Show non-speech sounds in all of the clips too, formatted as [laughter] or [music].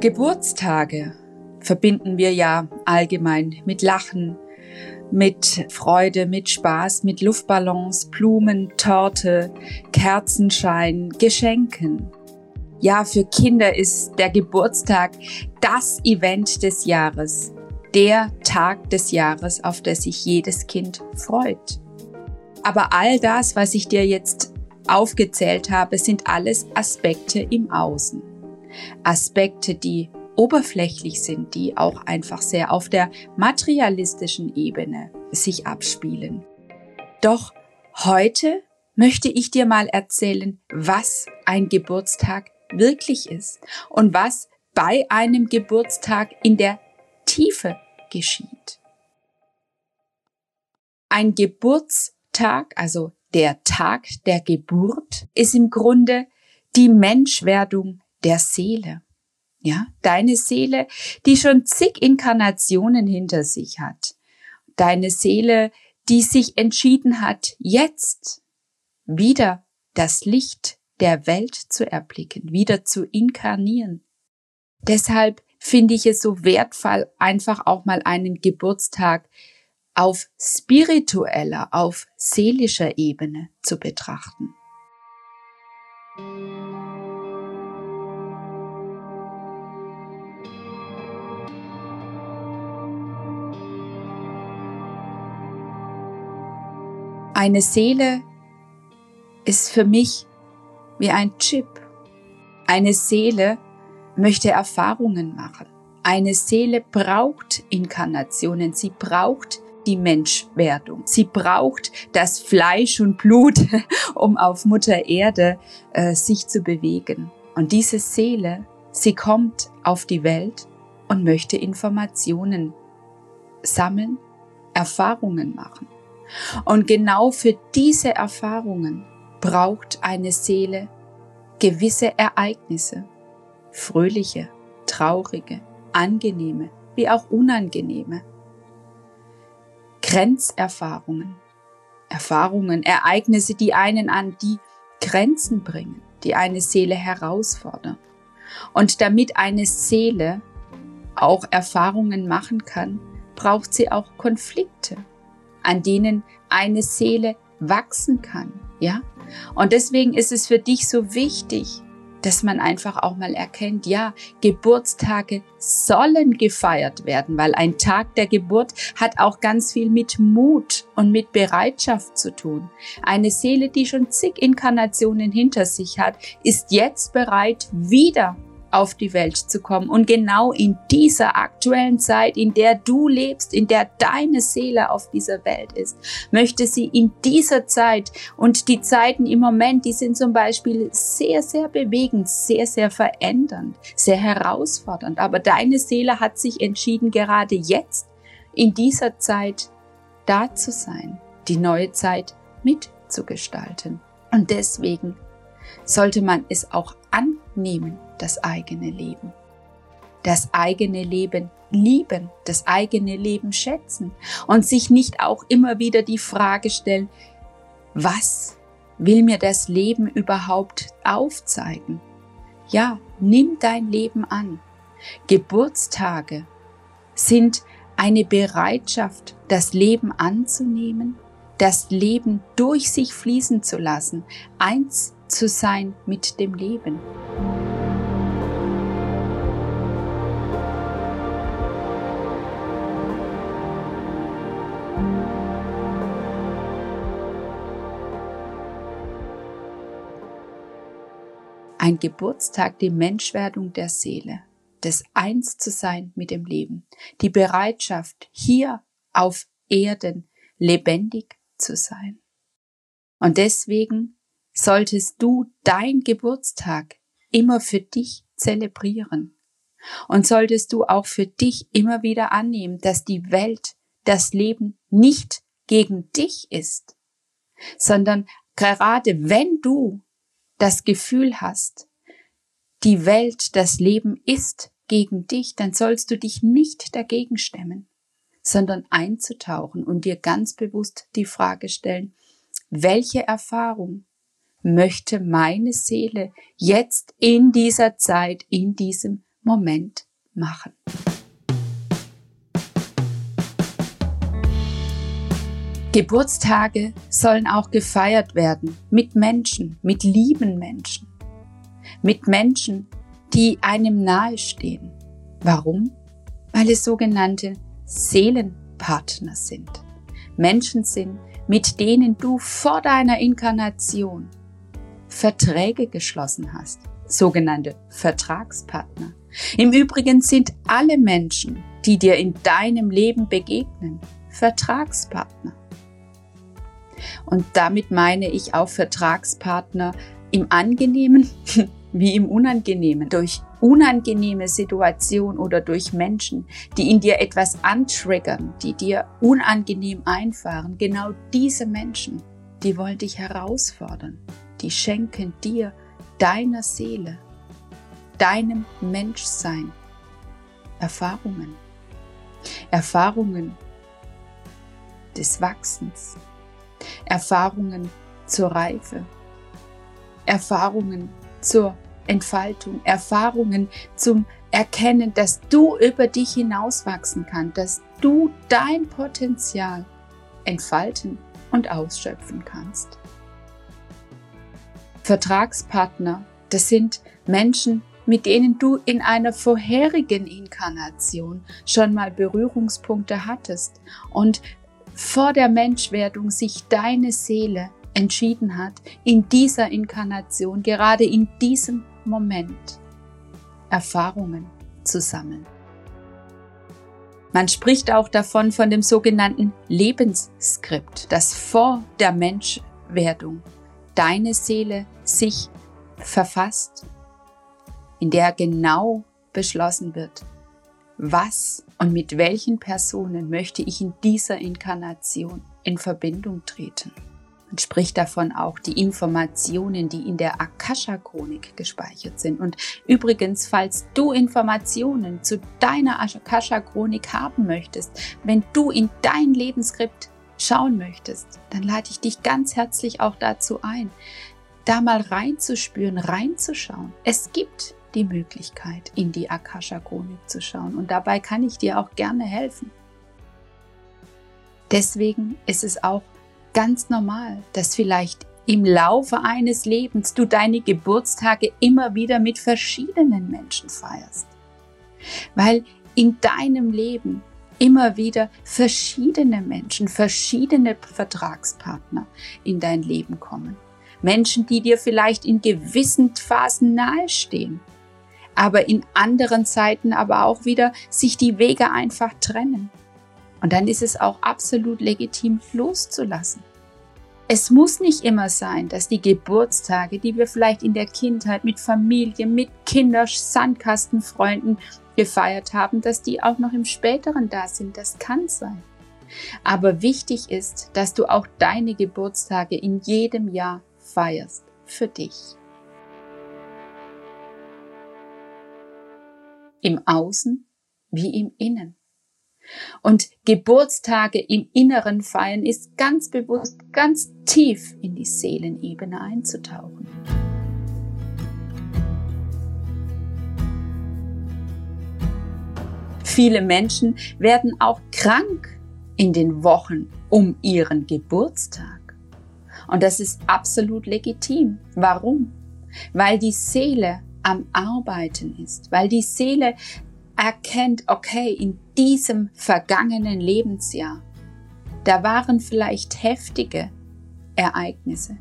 Geburtstage verbinden wir ja allgemein mit Lachen, mit Freude, mit Spaß, mit Luftballons, Blumen, Torte, Kerzenschein, Geschenken. Ja, für Kinder ist der Geburtstag das Event des Jahres, der Tag des Jahres, auf das sich jedes Kind freut. Aber all das, was ich dir jetzt aufgezählt habe, sind alles Aspekte im Außen. Aspekte, die oberflächlich sind, die auch einfach sehr auf der materialistischen Ebene sich abspielen. Doch heute möchte ich dir mal erzählen, was ein Geburtstag wirklich ist und was bei einem Geburtstag in der Tiefe geschieht. Ein Geburtstag, also der Tag der Geburt, ist im Grunde die Menschwerdung der Seele. Ja, deine Seele, die schon zig Inkarnationen hinter sich hat. Deine Seele, die sich entschieden hat, jetzt wieder das Licht der Welt zu erblicken, wieder zu inkarnieren. Deshalb finde ich es so wertvoll, einfach auch mal einen Geburtstag auf spiritueller, auf seelischer Ebene zu betrachten. Eine Seele ist für mich wie ein Chip. Eine Seele möchte Erfahrungen machen. Eine Seele braucht Inkarnationen, sie braucht die Menschwerdung. Sie braucht das Fleisch und Blut, [laughs] um auf Mutter Erde äh, sich zu bewegen. Und diese Seele, sie kommt auf die Welt und möchte Informationen sammeln, Erfahrungen machen. Und genau für diese Erfahrungen braucht eine Seele gewisse Ereignisse, fröhliche, traurige, angenehme wie auch unangenehme. Grenzerfahrungen, Erfahrungen, Ereignisse, die einen an die Grenzen bringen, die eine Seele herausfordern. Und damit eine Seele auch Erfahrungen machen kann, braucht sie auch Konflikte, an denen eine Seele wachsen kann, ja? Und deswegen ist es für dich so wichtig, dass man einfach auch mal erkennt, ja, Geburtstage sollen gefeiert werden, weil ein Tag der Geburt hat auch ganz viel mit Mut und mit Bereitschaft zu tun. Eine Seele, die schon zig Inkarnationen hinter sich hat, ist jetzt bereit, wieder auf die Welt zu kommen. Und genau in dieser aktuellen Zeit, in der du lebst, in der deine Seele auf dieser Welt ist, möchte sie in dieser Zeit und die Zeiten im Moment, die sind zum Beispiel sehr, sehr bewegend, sehr, sehr verändernd, sehr herausfordernd. Aber deine Seele hat sich entschieden, gerade jetzt in dieser Zeit da zu sein, die neue Zeit mitzugestalten. Und deswegen sollte man es auch annehmen, das eigene Leben. Das eigene Leben lieben, das eigene Leben schätzen und sich nicht auch immer wieder die Frage stellen, was will mir das Leben überhaupt aufzeigen? Ja, nimm dein Leben an. Geburtstage sind eine Bereitschaft, das Leben anzunehmen, das Leben durch sich fließen zu lassen, eins zu sein mit dem Leben. Ein Geburtstag, die Menschwerdung der Seele, des Eins zu sein mit dem Leben, die Bereitschaft, hier auf Erden lebendig zu sein. Und deswegen solltest du dein Geburtstag immer für dich zelebrieren. Und solltest du auch für dich immer wieder annehmen, dass die Welt, das Leben nicht gegen dich ist, sondern gerade wenn du das Gefühl hast, die Welt, das Leben ist gegen dich, dann sollst du dich nicht dagegen stemmen, sondern einzutauchen und dir ganz bewusst die Frage stellen, welche Erfahrung möchte meine Seele jetzt in dieser Zeit, in diesem Moment machen. Geburtstage sollen auch gefeiert werden mit Menschen, mit lieben Menschen, mit Menschen, die einem nahestehen. Warum? Weil es sogenannte Seelenpartner sind. Menschen sind, mit denen du vor deiner Inkarnation Verträge geschlossen hast, sogenannte Vertragspartner. Im Übrigen sind alle Menschen, die dir in deinem Leben begegnen, Vertragspartner. Und damit meine ich auch Vertragspartner im Angenehmen [laughs] wie im Unangenehmen. Durch unangenehme Situationen oder durch Menschen, die in dir etwas antriggern, die dir unangenehm einfahren. Genau diese Menschen, die wollen dich herausfordern. Die schenken dir, deiner Seele, deinem Menschsein Erfahrungen. Erfahrungen des Wachsens, Erfahrungen zur Reife, Erfahrungen zur Entfaltung, Erfahrungen zum Erkennen, dass du über dich hinauswachsen kannst, dass du dein Potenzial entfalten und ausschöpfen kannst. Vertragspartner, das sind Menschen, mit denen du in einer vorherigen Inkarnation schon mal Berührungspunkte hattest. Und vor der Menschwerdung sich deine Seele entschieden hat, in dieser Inkarnation, gerade in diesem Moment, Erfahrungen zu sammeln. Man spricht auch davon von dem sogenannten Lebensskript, das vor der Menschwerdung deine Seele sich verfasst, in der genau beschlossen wird, was und mit welchen Personen möchte ich in dieser Inkarnation in Verbindung treten. Man spricht davon auch die Informationen, die in der Akasha-Chronik gespeichert sind. Und übrigens, falls du Informationen zu deiner Akasha-Chronik haben möchtest, wenn du in dein Lebensskript schauen möchtest, dann lade ich dich ganz herzlich auch dazu ein, da mal reinzuspüren, reinzuschauen. Es gibt die Möglichkeit, in die Akasha-Chronik zu schauen. Und dabei kann ich dir auch gerne helfen. Deswegen ist es auch ganz normal, dass vielleicht im Laufe eines Lebens du deine Geburtstage immer wieder mit verschiedenen Menschen feierst. Weil in deinem Leben immer wieder verschiedene Menschen, verschiedene Vertragspartner in dein Leben kommen. Menschen, die dir vielleicht in gewissen Phasen nahestehen, aber in anderen Zeiten aber auch wieder sich die Wege einfach trennen. Und dann ist es auch absolut legitim loszulassen. Es muss nicht immer sein, dass die Geburtstage, die wir vielleicht in der Kindheit mit Familie, mit Kinder, Sandkastenfreunden gefeiert haben, dass die auch noch im späteren da sind. Das kann sein. Aber wichtig ist, dass du auch deine Geburtstage in jedem Jahr feierst für dich. Im Außen wie im Innen. Und Geburtstage im Inneren feiern ist ganz bewusst, ganz tief in die Seelenebene einzutauchen. Viele Menschen werden auch krank in den Wochen um ihren Geburtstag. Und das ist absolut legitim. Warum? Weil die Seele am Arbeiten ist, weil die Seele erkennt, okay, in diesem vergangenen Lebensjahr, da waren vielleicht heftige Ereignisse.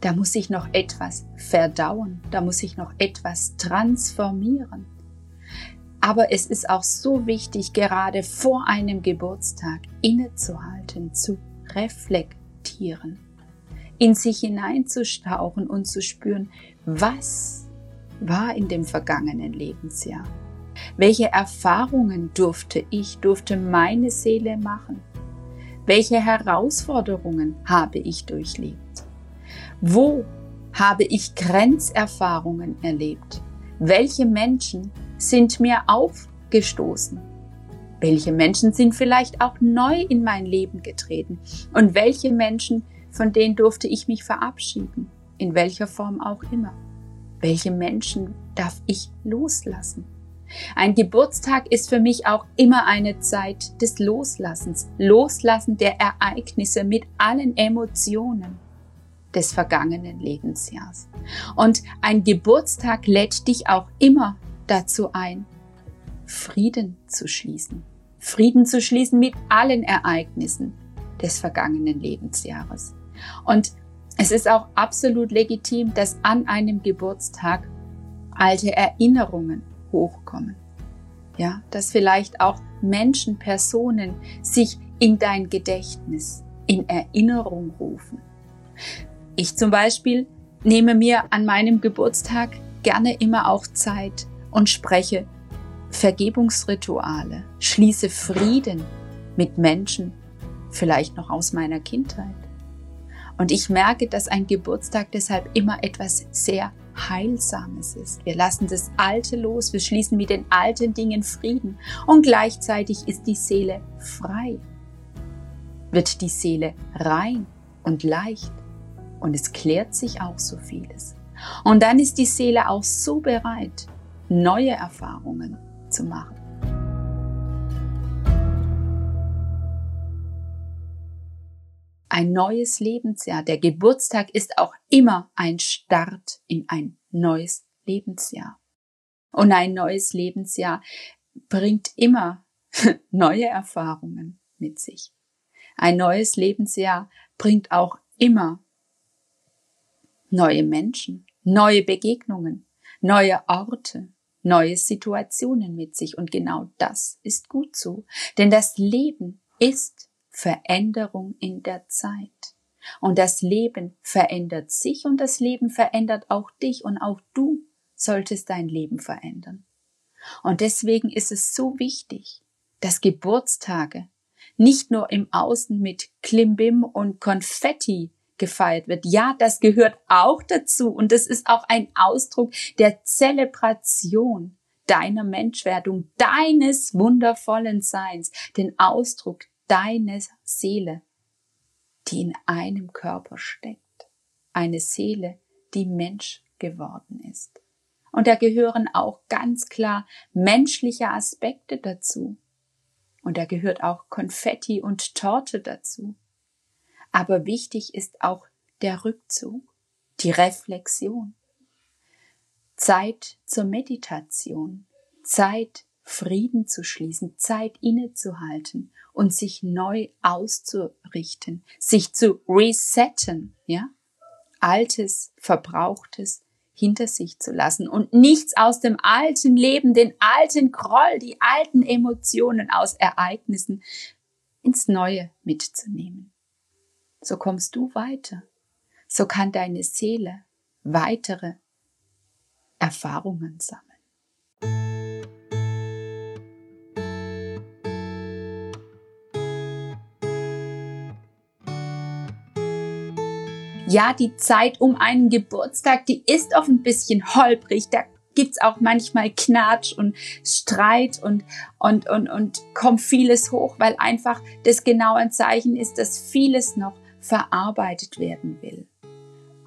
Da muss ich noch etwas verdauen, da muss ich noch etwas transformieren. Aber es ist auch so wichtig, gerade vor einem Geburtstag innezuhalten, zu reflektieren, in sich hineinzustauchen und zu spüren, was war in dem vergangenen Lebensjahr? Welche Erfahrungen durfte ich, durfte meine Seele machen? Welche Herausforderungen habe ich durchlebt? Wo habe ich Grenzerfahrungen erlebt? Welche Menschen sind mir aufgestoßen? Welche Menschen sind vielleicht auch neu in mein Leben getreten? Und welche Menschen, von denen durfte ich mich verabschieden? In welcher Form auch immer. Welche Menschen darf ich loslassen? Ein Geburtstag ist für mich auch immer eine Zeit des Loslassens, Loslassen der Ereignisse mit allen Emotionen des vergangenen Lebensjahrs. Und ein Geburtstag lädt dich auch immer dazu ein, Frieden zu schließen. Frieden zu schließen mit allen Ereignissen des vergangenen Lebensjahres. Und es ist auch absolut legitim, dass an einem Geburtstag alte Erinnerungen hochkommen. Ja, dass vielleicht auch Menschen, Personen sich in dein Gedächtnis, in Erinnerung rufen. Ich zum Beispiel nehme mir an meinem Geburtstag gerne immer auch Zeit und spreche Vergebungsrituale, schließe Frieden mit Menschen, vielleicht noch aus meiner Kindheit. Und ich merke, dass ein Geburtstag deshalb immer etwas sehr Heilsames ist. Wir lassen das Alte los, wir schließen mit den alten Dingen Frieden und gleichzeitig ist die Seele frei. Wird die Seele rein und leicht und es klärt sich auch so vieles. Und dann ist die Seele auch so bereit, neue Erfahrungen zu machen. Ein neues Lebensjahr. Der Geburtstag ist auch immer ein Start in ein neues Lebensjahr. Und ein neues Lebensjahr bringt immer [laughs] neue Erfahrungen mit sich. Ein neues Lebensjahr bringt auch immer neue Menschen, neue Begegnungen, neue Orte, neue Situationen mit sich. Und genau das ist gut so. Denn das Leben ist Veränderung in der Zeit. Und das Leben verändert sich und das Leben verändert auch dich und auch du solltest dein Leben verändern. Und deswegen ist es so wichtig, dass Geburtstage nicht nur im Außen mit Klimbim und Konfetti gefeiert wird. Ja, das gehört auch dazu und das ist auch ein Ausdruck der Zelebration deiner Menschwerdung, deines wundervollen Seins, den Ausdruck deiner Seele, die in einem Körper steckt. Eine Seele, die Mensch geworden ist. Und da gehören auch ganz klar menschliche Aspekte dazu. Und da gehört auch Konfetti und Torte dazu. Aber wichtig ist auch der Rückzug, die Reflexion. Zeit zur Meditation, Zeit Frieden zu schließen, Zeit innezuhalten und sich neu auszurichten, sich zu resetten, ja? Altes, Verbrauchtes hinter sich zu lassen und nichts aus dem alten Leben, den alten Groll, die alten Emotionen aus Ereignissen ins Neue mitzunehmen so kommst du weiter. So kann deine Seele weitere Erfahrungen sammeln. Ja, die Zeit um einen Geburtstag, die ist oft ein bisschen holprig. Da gibt's auch manchmal Knatsch und Streit und, und, und, und kommt vieles hoch, weil einfach das genau ein Zeichen ist, dass vieles noch verarbeitet werden will.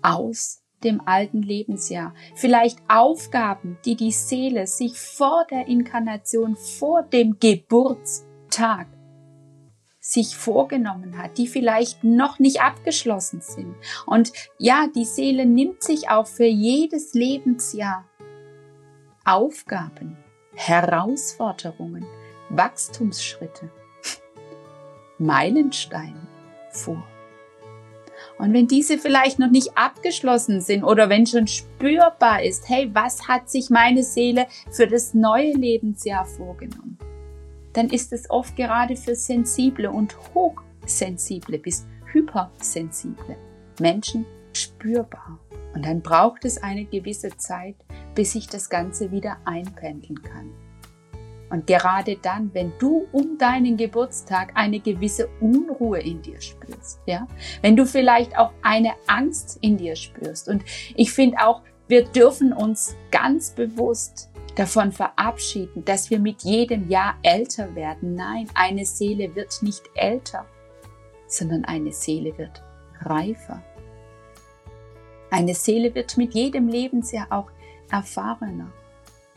Aus dem alten Lebensjahr. Vielleicht Aufgaben, die die Seele sich vor der Inkarnation, vor dem Geburtstag sich vorgenommen hat, die vielleicht noch nicht abgeschlossen sind. Und ja, die Seele nimmt sich auch für jedes Lebensjahr Aufgaben, Herausforderungen, Wachstumsschritte, [laughs] Meilensteine vor. Und wenn diese vielleicht noch nicht abgeschlossen sind oder wenn schon spürbar ist, hey, was hat sich meine Seele für das neue Lebensjahr vorgenommen, dann ist es oft gerade für sensible und hochsensible bis hypersensible Menschen spürbar. Und dann braucht es eine gewisse Zeit, bis sich das Ganze wieder einpendeln kann. Und gerade dann, wenn du um deinen Geburtstag eine gewisse Unruhe in dir spürst, ja, wenn du vielleicht auch eine Angst in dir spürst. Und ich finde auch, wir dürfen uns ganz bewusst davon verabschieden, dass wir mit jedem Jahr älter werden. Nein, eine Seele wird nicht älter, sondern eine Seele wird reifer. Eine Seele wird mit jedem Lebensjahr auch erfahrener.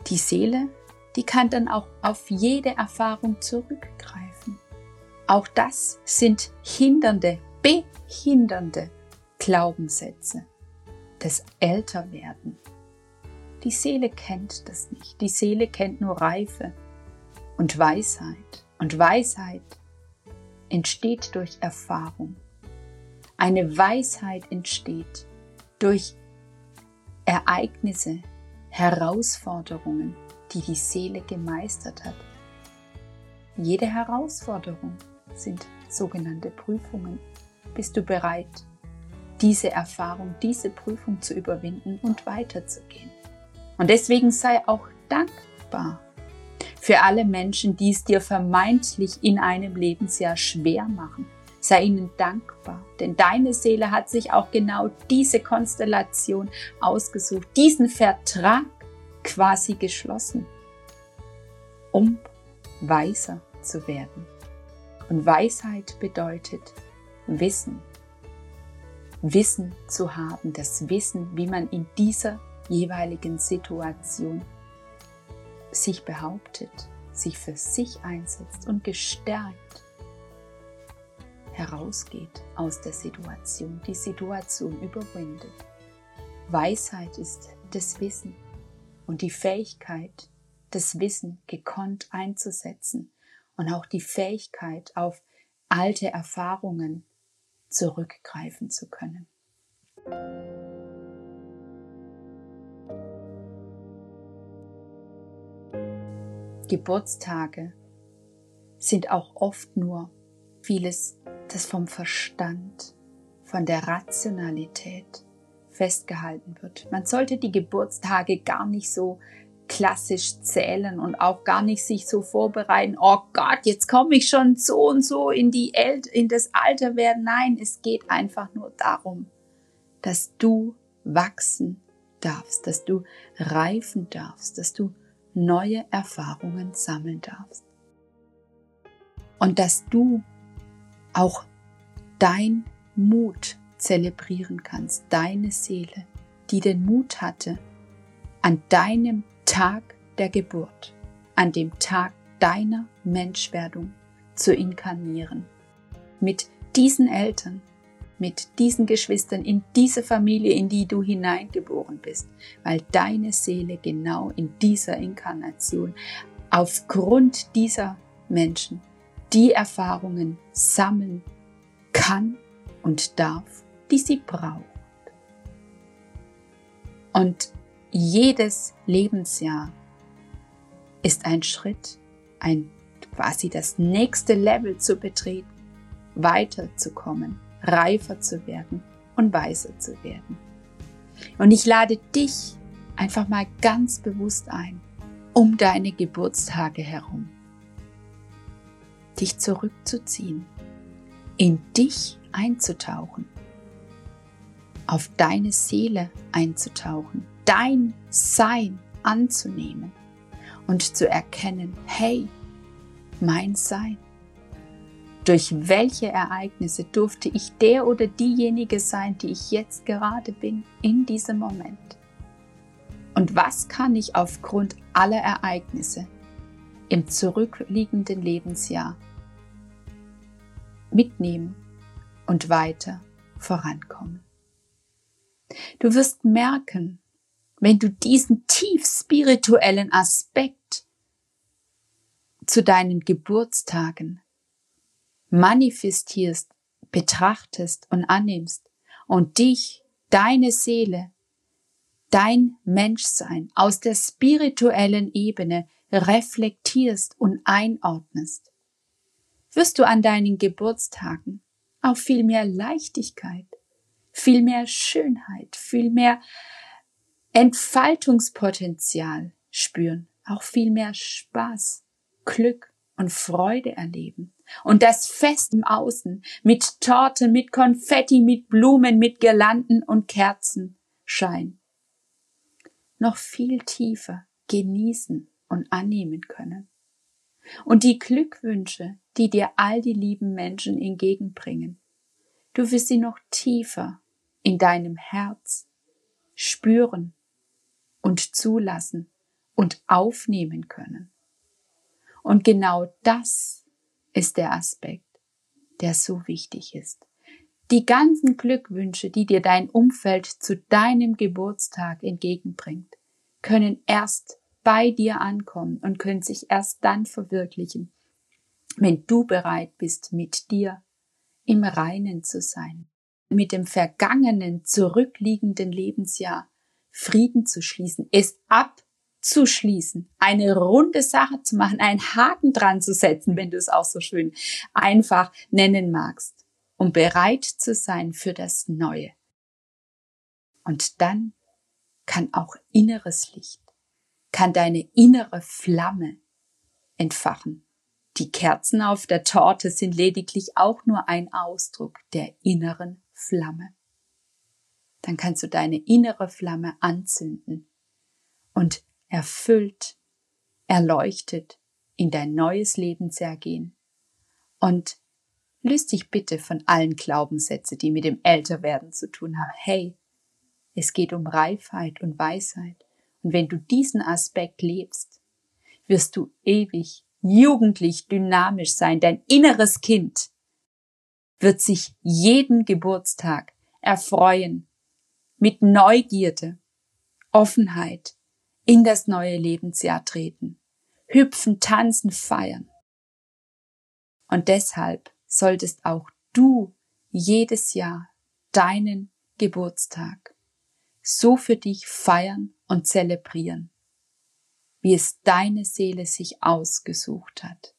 Die Seele die kann dann auch auf jede Erfahrung zurückgreifen. Auch das sind hindernde, behindernde Glaubenssätze des Älterwerden. Die Seele kennt das nicht. Die Seele kennt nur Reife und Weisheit. Und Weisheit entsteht durch Erfahrung. Eine Weisheit entsteht durch Ereignisse, Herausforderungen, die die Seele gemeistert hat. Jede Herausforderung sind sogenannte Prüfungen. Bist du bereit, diese Erfahrung, diese Prüfung zu überwinden und weiterzugehen? Und deswegen sei auch dankbar für alle Menschen, die es dir vermeintlich in einem Lebensjahr schwer machen. Sei ihnen dankbar, denn deine Seele hat sich auch genau diese Konstellation ausgesucht, diesen Vertrag quasi geschlossen, um weiser zu werden. Und Weisheit bedeutet Wissen. Wissen zu haben, das Wissen, wie man in dieser jeweiligen Situation sich behauptet, sich für sich einsetzt und gestärkt herausgeht aus der Situation, die Situation überwindet. Weisheit ist das Wissen und die Fähigkeit, das Wissen gekonnt einzusetzen und auch die Fähigkeit, auf alte Erfahrungen zurückgreifen zu können. Geburtstage sind auch oft nur vieles, das vom Verstand, von der Rationalität festgehalten wird. Man sollte die Geburtstage gar nicht so klassisch zählen und auch gar nicht sich so vorbereiten, oh Gott, jetzt komme ich schon so und so in die El in das Alter werden. Nein, es geht einfach nur darum, dass du wachsen darfst, dass du reifen darfst, dass du neue Erfahrungen sammeln darfst. Und dass du auch dein Mut zelebrieren kannst, deine Seele, die den Mut hatte, an deinem Tag der Geburt, an dem Tag deiner Menschwerdung zu inkarnieren. Mit diesen Eltern, mit diesen Geschwistern, in diese Familie, in die du hineingeboren bist, weil deine Seele genau in dieser Inkarnation aufgrund dieser Menschen die Erfahrungen sammeln kann und darf, die sie braucht. Und jedes Lebensjahr ist ein Schritt, ein quasi das nächste Level zu betreten, weiterzukommen reifer zu werden und weiser zu werden. Und ich lade dich einfach mal ganz bewusst ein, um deine Geburtstage herum, dich zurückzuziehen, in dich einzutauchen, auf deine Seele einzutauchen, dein Sein anzunehmen und zu erkennen, hey, mein Sein durch welche Ereignisse durfte ich der oder diejenige sein, die ich jetzt gerade bin, in diesem Moment? Und was kann ich aufgrund aller Ereignisse im zurückliegenden Lebensjahr mitnehmen und weiter vorankommen? Du wirst merken, wenn du diesen tief spirituellen Aspekt zu deinen Geburtstagen manifestierst, betrachtest und annimmst und dich, deine Seele, dein Menschsein aus der spirituellen Ebene reflektierst und einordnest, wirst du an deinen Geburtstagen auch viel mehr Leichtigkeit, viel mehr Schönheit, viel mehr Entfaltungspotenzial spüren, auch viel mehr Spaß, Glück und Freude erleben. Und das Fest im Außen mit Torte, mit Konfetti, mit Blumen, mit Girlanden und Kerzenschein noch viel tiefer genießen und annehmen können. Und die Glückwünsche, die dir all die lieben Menschen entgegenbringen, du wirst sie noch tiefer in deinem Herz spüren und zulassen und aufnehmen können. Und genau das ist der Aspekt, der so wichtig ist. Die ganzen Glückwünsche, die dir dein Umfeld zu deinem Geburtstag entgegenbringt, können erst bei dir ankommen und können sich erst dann verwirklichen, wenn du bereit bist, mit dir im Reinen zu sein, mit dem vergangenen, zurückliegenden Lebensjahr Frieden zu schließen, es abzuschließen, eine runde Sache zu machen, einen Haken dran zu setzen, wenn du es auch so schön einfach nennen magst, um bereit zu sein für das Neue. Und dann kann auch inneres Licht, kann deine innere Flamme entfachen. Die Kerzen auf der Torte sind lediglich auch nur ein Ausdruck der inneren Flamme. Dann kannst du deine innere Flamme anzünden und erfüllt, erleuchtet in dein neues Lebensjahr gehen. Und löst dich bitte von allen Glaubenssätzen, die mit dem Älterwerden zu tun haben. Hey, es geht um Reifheit und Weisheit. Und wenn du diesen Aspekt lebst, wirst du ewig jugendlich dynamisch sein. Dein inneres Kind wird sich jeden Geburtstag erfreuen mit Neugierde, Offenheit in das neue Lebensjahr treten, hüpfen, tanzen, feiern. Und deshalb solltest auch du jedes Jahr deinen Geburtstag so für dich feiern und zelebrieren, wie es deine Seele sich ausgesucht hat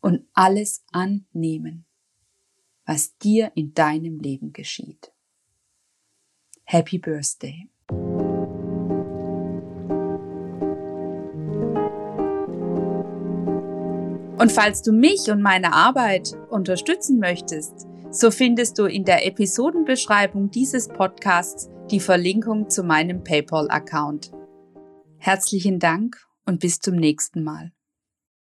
und alles annehmen, was dir in deinem Leben geschieht. Happy Birthday! Und falls du mich und meine Arbeit unterstützen möchtest, so findest du in der Episodenbeschreibung dieses Podcasts die Verlinkung zu meinem PayPal-Account. Herzlichen Dank und bis zum nächsten Mal.